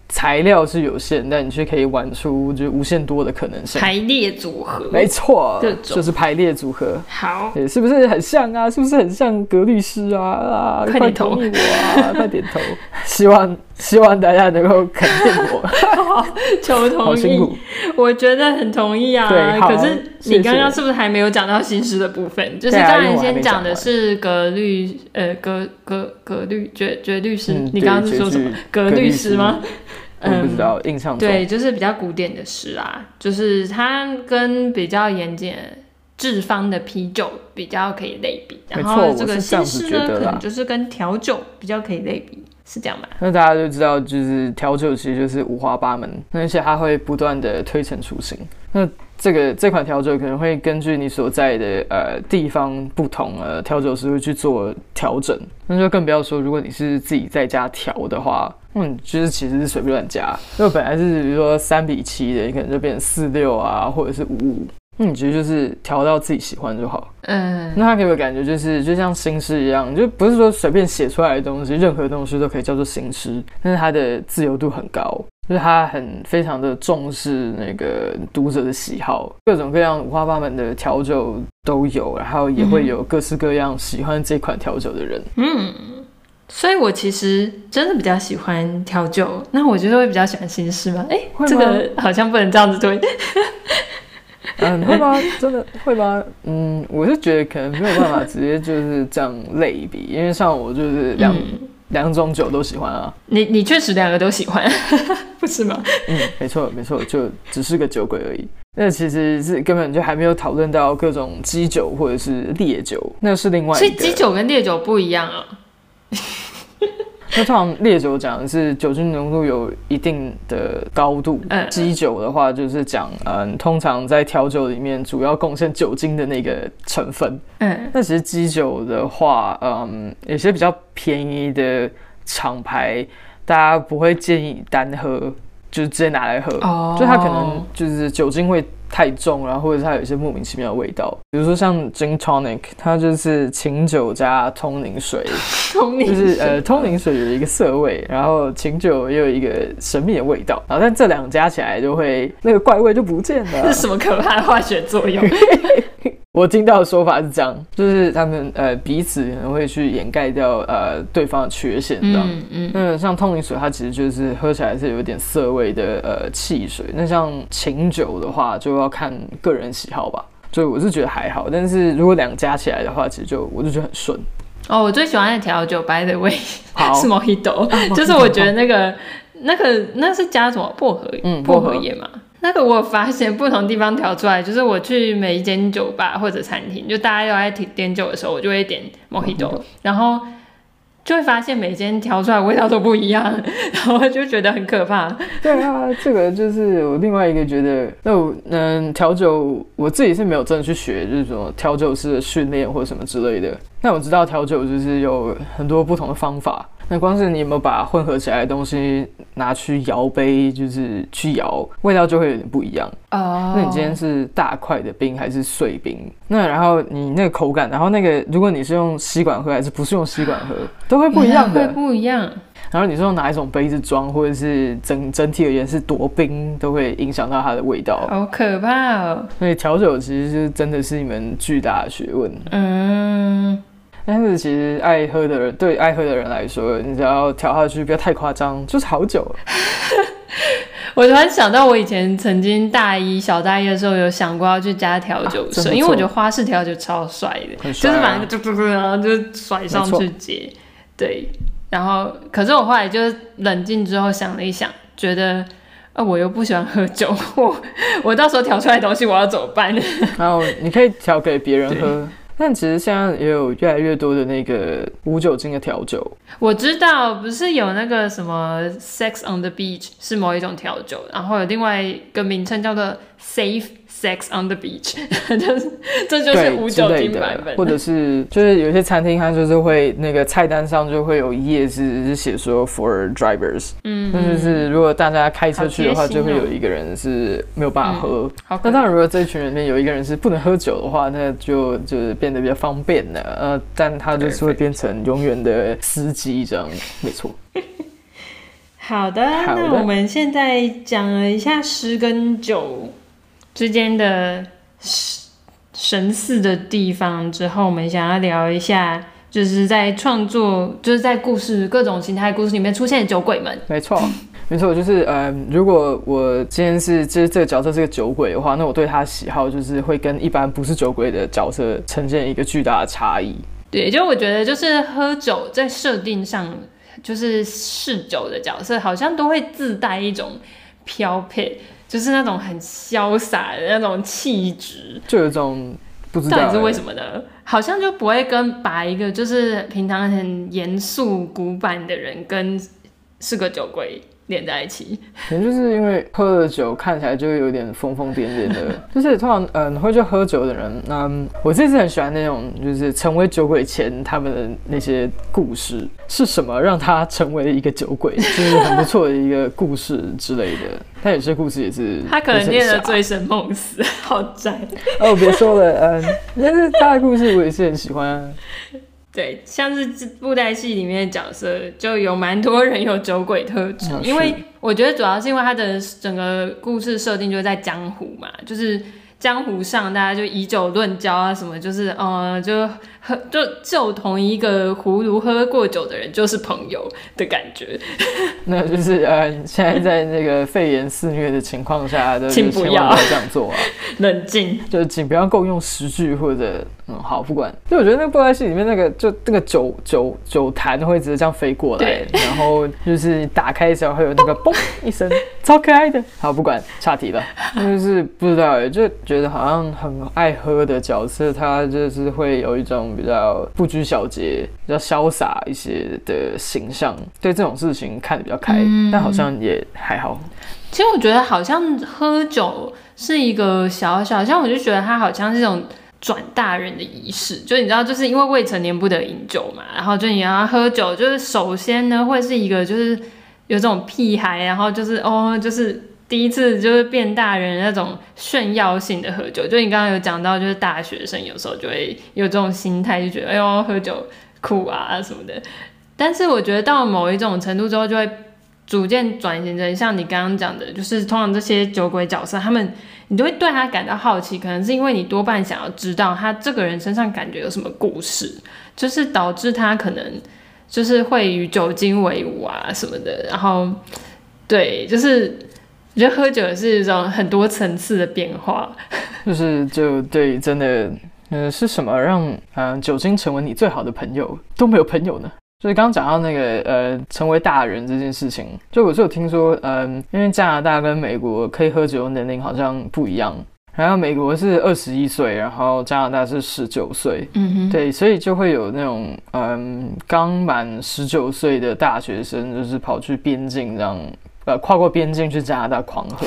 材料是有限，但你却可以玩出就无限多的可能性。排列组合，没错，就是排列组合。好，是不是很像啊？是不是很像格律诗啊？啊，快同意我啊！快点头，希望。希望大家能够肯定我，求同意。我觉得很同意啊。对，可是你刚刚是不是还没有讲到新诗的部分？就是刚才先讲的是格律，呃，格格格律绝绝律诗。嗯、你刚刚是说什么？格律诗吗？嗯，我不知道，印象中对，就是比较古典的诗啊，就是它跟比较严谨制方的啤酒比较可以类比。然后这个新诗呢，可能就是跟调酒比较可以类比。是这样吧？那大家就知道，就是调酒其实就是五花八门，而且它会不断的推陈出新。那这个这款调酒可能会根据你所在的呃地方不同，呃，调酒师会去做调整。那就更不要说，如果你是自己在家调的话，嗯，就是其实是随便乱加。因为本来是比如说三比七的，你可能就变成四六啊，或者是五五。那你其实就是调到自己喜欢就好。嗯，那他给我感觉就是就像新诗一样，就不是说随便写出来的东西，任何东西都可以叫做新诗。但是它的自由度很高，就是他很非常的重视那个读者的喜好，各种各样五花八门的调酒都有，然后也会有各式各样喜欢这款调酒的人。嗯，所以我其实真的比较喜欢调酒，那我觉得会比较喜欢新诗吗？哎、这个好像不能这样子对。嗯，会吗？真的会吗？嗯，我是觉得可能没有办法直接就是这样类比，因为像我就是两两、嗯、种酒都喜欢啊。你你确实两个都喜欢，不是吗？嗯，没错没错，就只是个酒鬼而已。那其实是根本就还没有讨论到各种基酒或者是烈酒，那是另外一个。所以基酒跟烈酒不一样啊。那通常烈酒讲的是酒精浓度有一定的高度，嗯，基酒的话就是讲，嗯，通常在调酒里面主要贡献酒精的那个成分，嗯，那其实基酒的话，嗯，有些比较便宜的厂牌，大家不会建议单喝，就是直接拿来喝，哦，就它可能就是酒精会。太重，然后或者是它有一些莫名其妙的味道，比如说像 Gin Tonic，它就是琴酒加通灵水，通灵水。就是呃通灵水有一个涩味，然后琴酒也有一个神秘的味道，然后但这两加起来就会那个怪味就不见了，是什么可怕的化学作用？我听到的说法是这样，就是他们呃彼此可能会去掩盖掉呃对方的缺陷这样。嗯嗯。那像通灵水，它其实就是喝起来是有点涩味的呃汽水。那像琴酒的话，就要看个人喜好吧。所以我是觉得还好，但是如果两加起来的话，其实就我就觉得很顺。哦，我最喜欢的调酒，by the way，好 是 Mojito，就是我觉得那个那个那是加什么薄荷？嗯，薄荷叶嘛。那个我发现不同地方调出来，就是我去每一间酒吧或者餐厅，就大家要来点点酒的时候，我就会点 Mojito，然后就会发现每间调出来味道都不一样，然后就觉得很可怕。对啊，这个就是我另外一个觉得，那我嗯调酒我自己是没有真的去学，就是什么调酒师的训练或者什么之类的。但我知道调酒就是有很多不同的方法。那光是你有没有把混合起来的东西拿去摇杯，就是去摇，味道就会有点不一样。哦。那你今天是大块的冰还是碎冰？那然后你那个口感，然后那个如果你是用吸管喝还是不是用吸管喝，都会不一样的。会不一样。然后你是用哪一种杯子装，或者是整整体而言是多冰，都会影响到它的味道。好可怕哦！所以调酒其实是真的是一门巨大的学问。嗯，但是其实爱喝的人，对爱喝的人来说，你只要调下去不要太夸张，就是好酒。我突然想到，我以前曾经大一小大一的时候有想过要去加调酒社，啊、因为我觉得花式调酒超帅的，啊、就是把那个嘟嘟嘟，然后就甩上去接。对，然后可是我后来就冷静之后想了一想，觉得呃我又不喜欢喝酒，我我到时候调出来的东西我要怎么办？然后你可以调给别人喝。但其实现在也有越来越多的那个无酒精的调酒。我知道，不是有那个什么 Sex on the Beach 是某一种调酒，然后有另外一个名称叫做 Safe。Sex on the beach，就是这就是无酒精版本，或者是就是有些餐厅它就是会那个菜单上就会有一页是是写说 for drivers，嗯，那就是如果大家开车去的话，就会有一个人是没有办法喝。好，那当然如果这群人里面有一个人是不能喝酒的话，那就就是变得比较方便了。呃，但他就是会变成永远的司机这样，没错。好的，那我们现在讲了一下诗跟酒之间的神似的地方之后，我们想要聊一下，就是在创作，就是在故事各种形态故事里面出现的酒鬼们。没错，没错，就是呃，如果我今天是就是这个角色是个酒鬼的话，那我对他的喜好就是会跟一般不是酒鬼的角色呈现一个巨大的差异。对，就我觉得就是喝酒在设定上，就是嗜酒的角色好像都会自带一种飘配。就是那种很潇洒的那种气质，就有一种不知道到底是为什么呢？好像就不会跟把一个就是平常很严肃古板的人跟是个酒鬼连在一起，可能就是因为喝了酒看起来就会有点疯疯癫癫的。就是通常嗯会去喝酒的人，嗯，我自己很喜欢那种就是成为酒鬼前他们的那些故事，是什么让他成为一个酒鬼，就是很不错的一个故事之类的。但有些故事也是，他可能念了醉生梦死，好宅 哦！别说了，嗯，但是他的故事我也是很喜欢啊。对，像是布袋戏里面的角色，就有蛮多人有酒鬼特质，因为我觉得主要是因为他的整个故事设定就是在江湖嘛，就是。江湖上，大家就以酒论交啊，什么就是，呃，就喝就就同一个葫芦喝过酒的人就是朋友的感觉。那就是呃，现在在那个肺炎肆虐的情况下，请不要这样做啊，冷静，就请不要共用食具或者。嗯，好，不管。就我觉得那个布袋戏里面那个，就那个酒酒酒坛会直接这样飞过来，然后就是打开的时候会有那个嘣一声，超可爱的。好，不管，岔题了。就是不知道哎，就觉得好像很爱喝的角色，他就是会有一种比较不拘小节、比较潇洒一些的形象，对这种事情看得比较开，嗯、但好像也还好。其实我觉得好像喝酒是一个小小，像我就觉得他好像是这种。转大人的仪式，就你知道，就是因为未成年不得饮酒嘛，然后就你要喝酒，就是首先呢会是一个就是有这种屁孩，然后就是哦，就是第一次就是变大人那种炫耀性的喝酒，就你刚刚有讲到，就是大学生有时候就会有这种心态，就觉得哎呦喝酒酷啊什么的，但是我觉得到某一种程度之后，就会逐渐转型成像你刚刚讲的，就是通常这些酒鬼角色他们。你就会对他感到好奇，可能是因为你多半想要知道他这个人身上感觉有什么故事，就是导致他可能就是会与酒精为伍啊什么的。然后，对，就是我觉得喝酒是一种很多层次的变化。就是就对，真的，嗯、呃，是什么让嗯、呃、酒精成为你最好的朋友都没有朋友呢？所以刚刚讲到那个呃，成为大人这件事情，就我就有听说，嗯，因为加拿大跟美国可以喝酒的年龄好像不一样，然后美国是二十一岁，然后加拿大是十九岁，嗯哼，对，所以就会有那种嗯，刚满十九岁的大学生，就是跑去边境这样，呃，跨过边境去加拿大狂喝。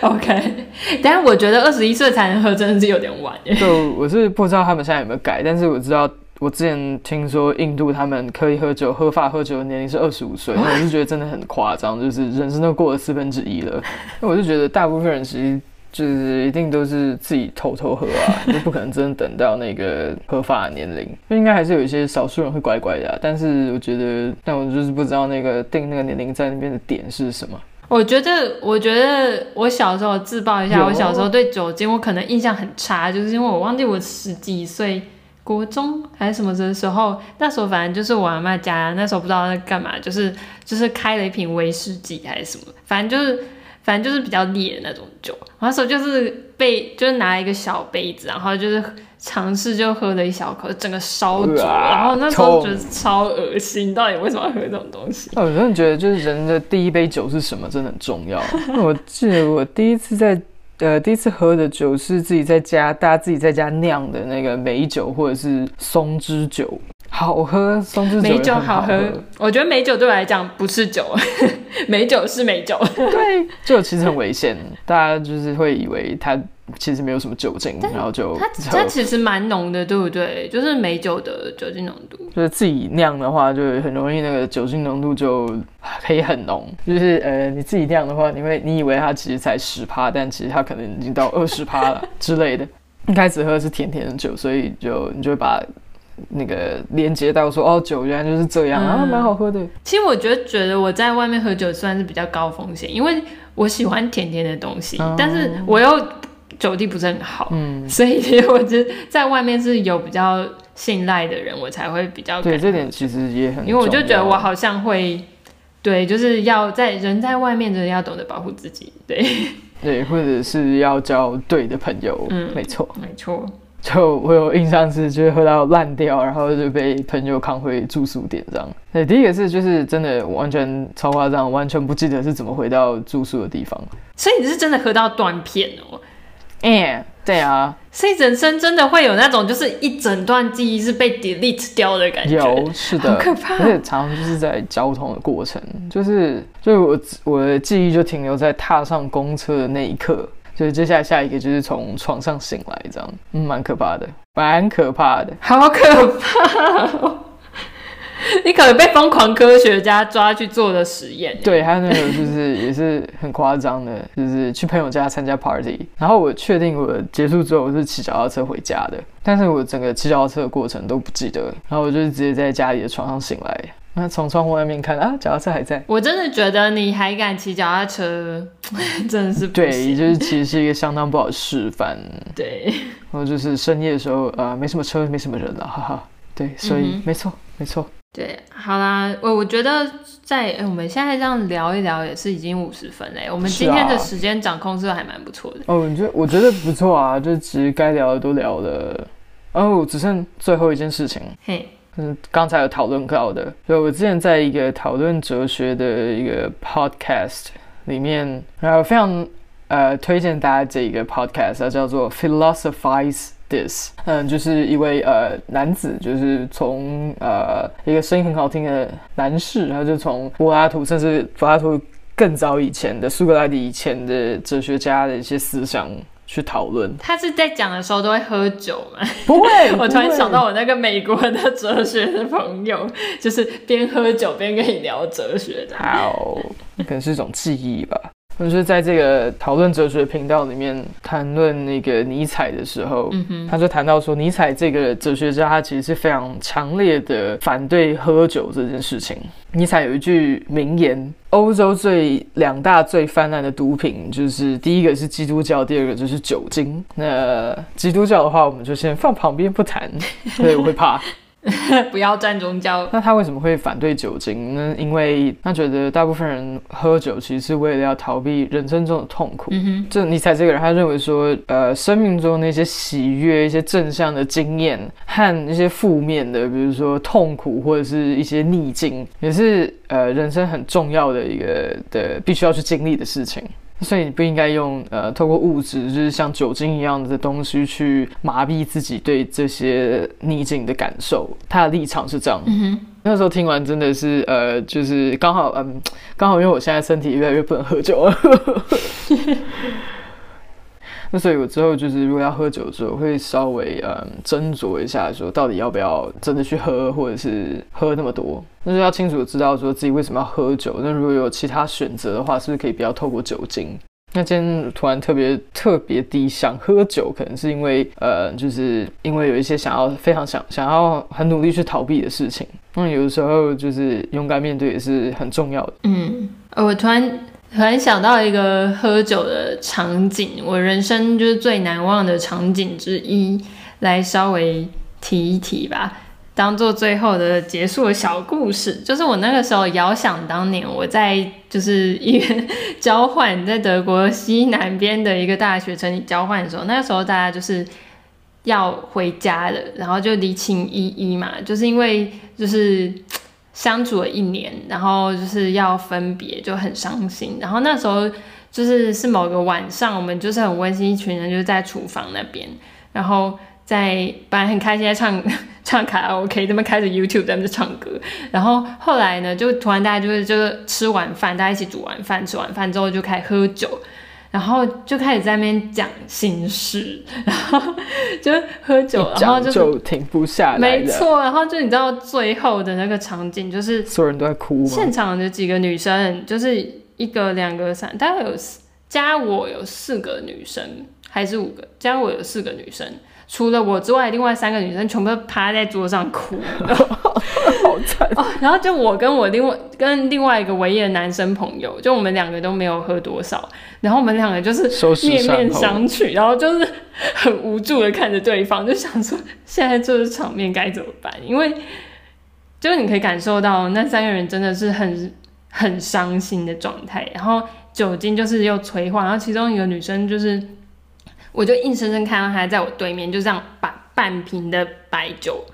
OK，但是我觉得二十一岁才能喝真的是有点晚耶。就我是不知道他们现在有没有改，但是我知道。我之前听说印度他们可以喝酒、合法喝酒的年龄是二十五岁，那我就觉得真的很夸张，就是人生都过了四分之一了。那我就觉得大部分人其实就是一定都是自己偷偷喝啊，就不可能真的等到那个合法的年龄，就应该还是有一些少数人会乖乖的啊。但是我觉得，但我就是不知道那个定那个年龄在那边的点是什么。我觉得，我觉得我小时候自爆一下，我小时候对酒精我可能印象很差，就是因为我忘记我十几岁，国中还是什么的时候，那时候反正就是我阿妈家，那时候不知道在干嘛，就是就是开了一瓶威士忌还是什么，反正就是反正就是比较烈的那种酒，我那时候就是被就是拿一个小杯子，然后就是尝试就喝了一小口，整个烧灼，然后那时候觉得超恶心，到底为什么要喝这种东西？我真的觉得就是人的第一杯酒是什么真的很重要。我记得我第一次在。呃，第一次喝的酒是自己在家，大家自己在家酿的那个美酒或者是松枝酒，好喝。松枝酒梅酒好喝，我觉得美酒对我来讲不是酒，美酒是美酒。对，就其实很危险，大家就是会以为它。其实没有什么酒精，然后就它它其实蛮浓的，对不对？就是美酒的酒精浓度，就是自己酿的话，就很容易那个酒精浓度就可以很浓。就是呃，你自己酿的话，你会你以为它其实才十趴，但其实它可能已经到二十趴了之类的。一开始喝的是甜甜的酒，所以就你就会把那个连接到说哦，酒原来就是这样、嗯、啊，蛮好喝的。其实我觉得觉得我在外面喝酒算是比较高风险，因为我喜欢甜甜的东西，嗯、但是我又。酒力不是很好，嗯，所以我觉得在外面是有比较信赖的人，我才会比较对这点其实也很，因为我就觉得我好像会，对，就是要在人在外面，真的要懂得保护自己，对，对，或者是要交对的朋友，嗯，没错，没错。就我有印象是，就是喝到烂掉，然后就被朋友扛回住宿点这样。对，第一个是就是真的完全超夸张，完全不记得是怎么回到住宿的地方。所以你是真的喝到断片哦。哎、欸，对啊，所以人生真的会有那种就是一整段记忆是被 delete 掉的感觉，有，是的，好可怕。而且常常就是在交通的过程，就是就我我的记忆就停留在踏上公车的那一刻，就是接下来下一个就是从床上醒来这样，嗯，蛮可怕的，蛮可怕的，好可怕。你可能被疯狂科学家抓去做的实验。对，还有那个就是也是很夸张的，就是去朋友家参加 party，然后我确定我结束之后我是骑脚踏车回家的，但是我整个骑脚踏车的过程都不记得，然后我就直接在家里的床上醒来，那从窗户外面看啊，脚踏车还在。我真的觉得你还敢骑脚踏车，真的是对，就是其实是一个相当不好的示范。对，然后就是深夜的时候，呃，没什么车，没什么人了，哈哈。对，所以、嗯、没错，没错。对，好啦，我我觉得在我们现在这样聊一聊也是已经五十分嘞。我们今天的时间掌控是还蛮不错的。哦，你觉得？我觉得不错啊，就其实该聊的都聊了。哦，只剩最后一件事情，嘿，嗯，刚才有讨论到的，就我之前在一个讨论哲学的一个 podcast 里面，然后非常呃推荐大家这一个 podcast，它叫做 Philosophize。This，嗯，就是一位呃男子，就是从呃一个声音很好听的男士，然后就从柏拉图，甚至柏拉图更早以前的苏格拉底以前的哲学家的一些思想去讨论。他是在讲的时候都会喝酒吗？不会，我突然想到我那个美国的哲学的朋友，就是边喝酒边跟你聊哲学的。好，可能是一种记忆吧。就是在这个讨论哲学频道里面谈论那个尼采的时候，嗯哼，他就谈到说，尼采这个哲学家，他其实是非常强烈的反对喝酒这件事情。尼采有一句名言：欧洲最两大最泛滥的毒品，就是第一个是基督教，第二个就是酒精。那基督教的话，我们就先放旁边不谈，所以我会怕。不要站中教。那他为什么会反对酒精呢？因为他觉得大部分人喝酒其实是为了要逃避人生中的痛苦。嗯哼，这尼采这个人，他认为说，呃，生命中那些喜悦、一些正向的经验和一些负面的，比如说痛苦或者是一些逆境，也是呃人生很重要的一个的必须要去经历的事情。所以你不应该用呃，透过物质，就是像酒精一样的东西去麻痹自己对这些逆境的感受。他的立场是这样。嗯哼。那时候听完真的是呃，就是刚好嗯，刚好因为我现在身体越来越不能喝酒了。所以，我之后就是如果要喝酒的时候，会稍微嗯斟酌一下，说到底要不要真的去喝，或者是喝那么多。那就要清楚知道说自己为什么要喝酒。那如果有其他选择的话，是不是可以不要透过酒精？那今天突然特别特别低想喝酒，可能是因为呃，就是因为有一些想要非常想想要很努力去逃避的事情。那有的时候就是勇敢面对也是很重要的。嗯，我突然突然想到一个喝酒的场景，我人生就是最难忘的场景之一，来稍微提一提吧。当做最后的结束的小故事，就是我那个时候遥想当年我在就是 一个 交换，在德国西南边的一个大学城里交换的时候，那个时候大家就是要回家了，然后就离情依依嘛，就是因为就是相处了一年，然后就是要分别，就很伤心。然后那时候就是是某个晚上，我们就是很温馨，一群人就是在厨房那边，然后。在本来很开心在唱 唱卡拉 OK，他们开着 YouTube 在那唱歌，然后后来呢，就突然大家就是就是吃完饭，大家一起煮完饭，吃完饭之后就开始喝酒，然后就开始在那边讲心事，然后就喝酒，然后就停不下来，没错，然后就你知道最后的那个场景就是所有人都在哭，现场的几个女生就是一个、两个、三，大概有加我有四个女生还是五个，加我有四个女生。除了我之外，另外三个女生全部都趴在桌上哭，好惨哦。然后就我跟我另外跟另外一个唯一的男生朋友，就我们两个都没有喝多少，然后我们两个就是面面相觑，然后就是很无助的看着对方，就想说现在这个场面该怎么办？因为就是你可以感受到那三个人真的是很很伤心的状态，然后酒精就是又催化，然后其中一个女生就是。我就硬生生看到他在我对面，就这样把半瓶的白酒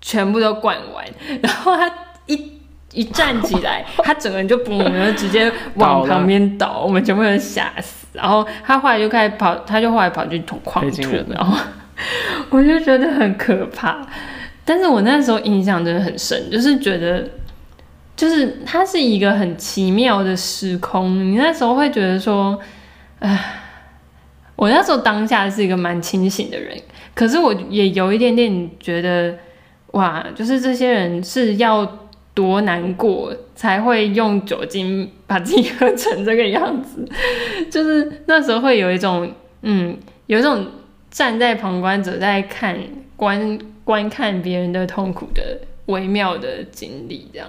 全部都灌完，然后他一一站起来，他整个人就嘣，然后直接往旁边倒，倒，我们全部人吓死。然后他后来就开始跑，他就后来跑去捅矿吐，然后我就觉得很可怕。但是我那时候印象真的很深，就是觉得，就是它是一个很奇妙的时空。你那时候会觉得说，唉。我那时候当下是一个蛮清醒的人，可是我也有一点点觉得，哇，就是这些人是要多难过才会用酒精把自己喝成这个样子，就是那时候会有一种，嗯，有一种站在旁观者在看观观看别人的痛苦的微妙的经历，这样。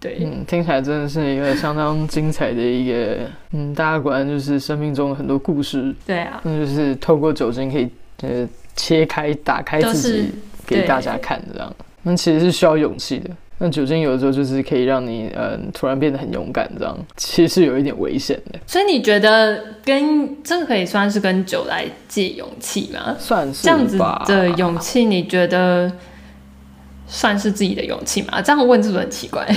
对，嗯，听起来真的是一个相当精彩的一个，嗯，大家果然就是生命中很多故事。对啊，那就是透过酒精可以呃切开、打开自己给大家看这样。那其实是需要勇气的。那酒精有的时候就是可以让你嗯突然变得很勇敢这样，其实是有一点危险的。所以你觉得跟这个可以算是跟酒来借勇气吗？算是这样子的勇气，你觉得？算是自己的勇气嘛？这样问是不是很奇怪？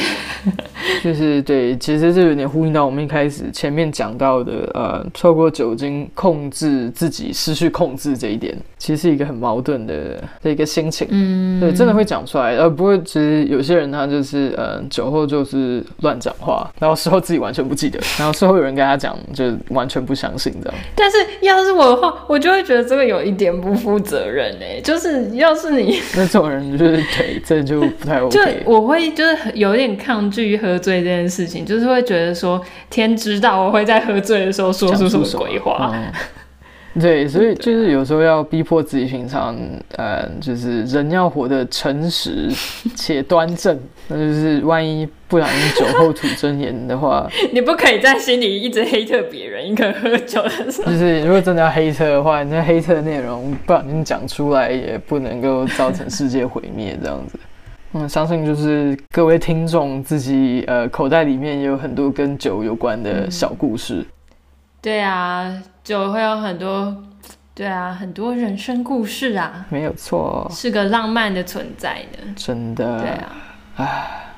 就是对，其实这有点呼应到我们一开始前面讲到的，呃，透过酒精控制自己失去控制这一点，其实是一个很矛盾的的一个心情。嗯，对，真的会讲出来。呃，不过其实有些人他就是，呃，酒后就是乱讲话，然后事后自己完全不记得，然后事后有人跟他讲，就完全不相信这样。但是要是我的话，我就会觉得这个有一点不负责任哎，就是要是你那种人就是对。这就不太 OK。就我会就是有点抗拒喝醉这件事情，就是会觉得说天知道我会在喝醉的时候说出什么鬼话。嗯、对，所以就是有时候要逼迫自己平常，呃，就是人要活得诚实 且端正。那就是万一不小心酒后吐真言的话，你不可以在心里一直黑特别人。你可能喝酒的时候，就是如果真的要黑特的话，那黑特的内容不小心讲出来，也不能够造成世界毁灭这样子。嗯，相信就是各位听众自己呃口袋里面也有很多跟酒有关的小故事。嗯、对啊，就会有很多，对啊，很多人生故事啊，没有错，是个浪漫的存在的，真的。对啊。唉，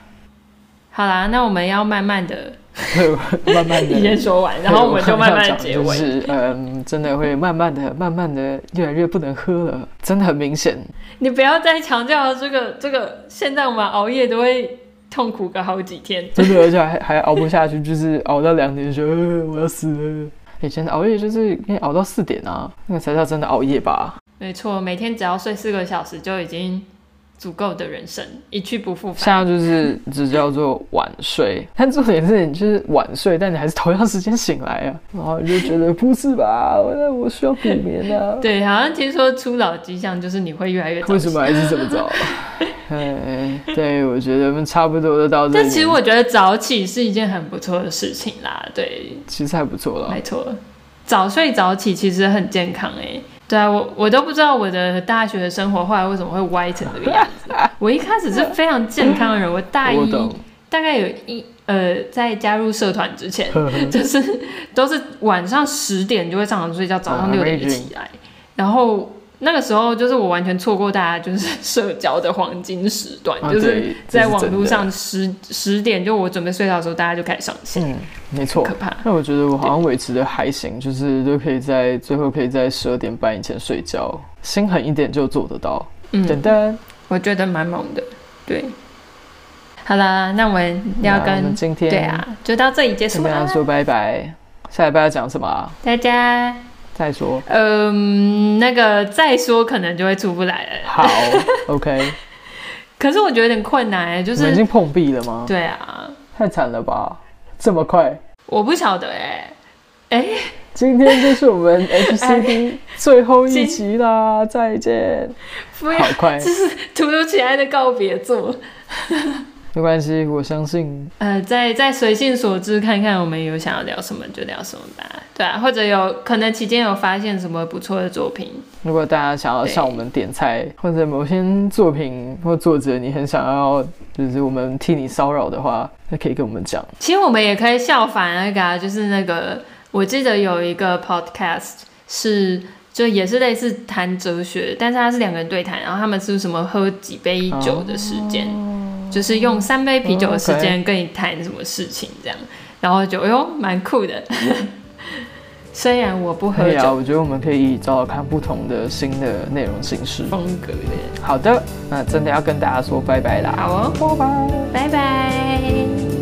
好啦，那我们要慢慢的，慢慢的先 说完，然后我们就慢慢的结尾。就是，嗯，真的会慢慢的、慢慢的越来越不能喝了，真的很明显。你不要再强调这个这个，现在我们熬夜都会痛苦个好几天，真的，而且还还熬不下去，就是熬到两点就说我要死了。以前熬夜就是可以熬到四点啊，那个才叫真的熬夜吧？没错，每天只要睡四个小时就已经。足够的人生，一去不复返。现在就是只叫做晚睡，但重点是你就是晚睡，但你还是同样时间醒来啊，然后你就觉得不是吧？我我需要补眠啊。对，好像听说初老迹象就是你会越来越早。为什么还是这么早？哎，对，我觉得我们差不多都到这里。但其实我觉得早起是一件很不错的事情啦。对，其实还不错啦。没错，早睡早起其实很健康哎。对啊，我我都不知道我的大学的生活后来为什么会歪成这个样子。我一开始是非常健康的人，我大一大概有一呃，在加入社团之前，就是都是晚上十点就会上床睡觉，早上六点就起来，然后。那个时候就是我完全错过大家就是社交的黄金时段，啊、就是在网络上十十点就我准备睡觉的时候，大家就开始上线。嗯，没错，可怕。那我觉得我好像维持的还行，就是都可以在最后可以在十二点半以前睡觉，心狠一点就做得到。嗯，简单，我觉得蛮猛的。对，好啦，那我们要跟今天对啊，就到这里结束了。跟大家说拜拜，下礼拜要讲什么、啊？大家。再说，嗯，那个再说可能就会出不来了。好，OK。可是我觉得有点困难，就是已经碰壁了吗？对啊，太惨了吧，这么快？我不晓得哎，哎，今天就是我们 HCD 最后一集啦，再见。不要，好快，这是突如其来的告别作。没关系，我相信。呃，再再随性所致，看看我们有想要聊什么就聊什么吧。对啊，或者有可能期间有发现什么不错的作品。如果大家想要向我们点菜，或者某些作品或作者你很想要，就是我们替你骚扰的话，那可以跟我们讲。其实我们也可以效仿那个，就是那个，我记得有一个 podcast 是，就也是类似谈哲学，但是他是两个人对谈，然后他们是什么喝几杯酒的时间。哦就是用三杯啤酒的时间跟你谈什么事情这样，然后就哎呦蛮酷的。虽然我不喝酒，啊，我觉得我们可以找找看不同的新的内容形式风格的。好的，那真的要跟大家说拜拜啦。好哦，拜拜，拜拜。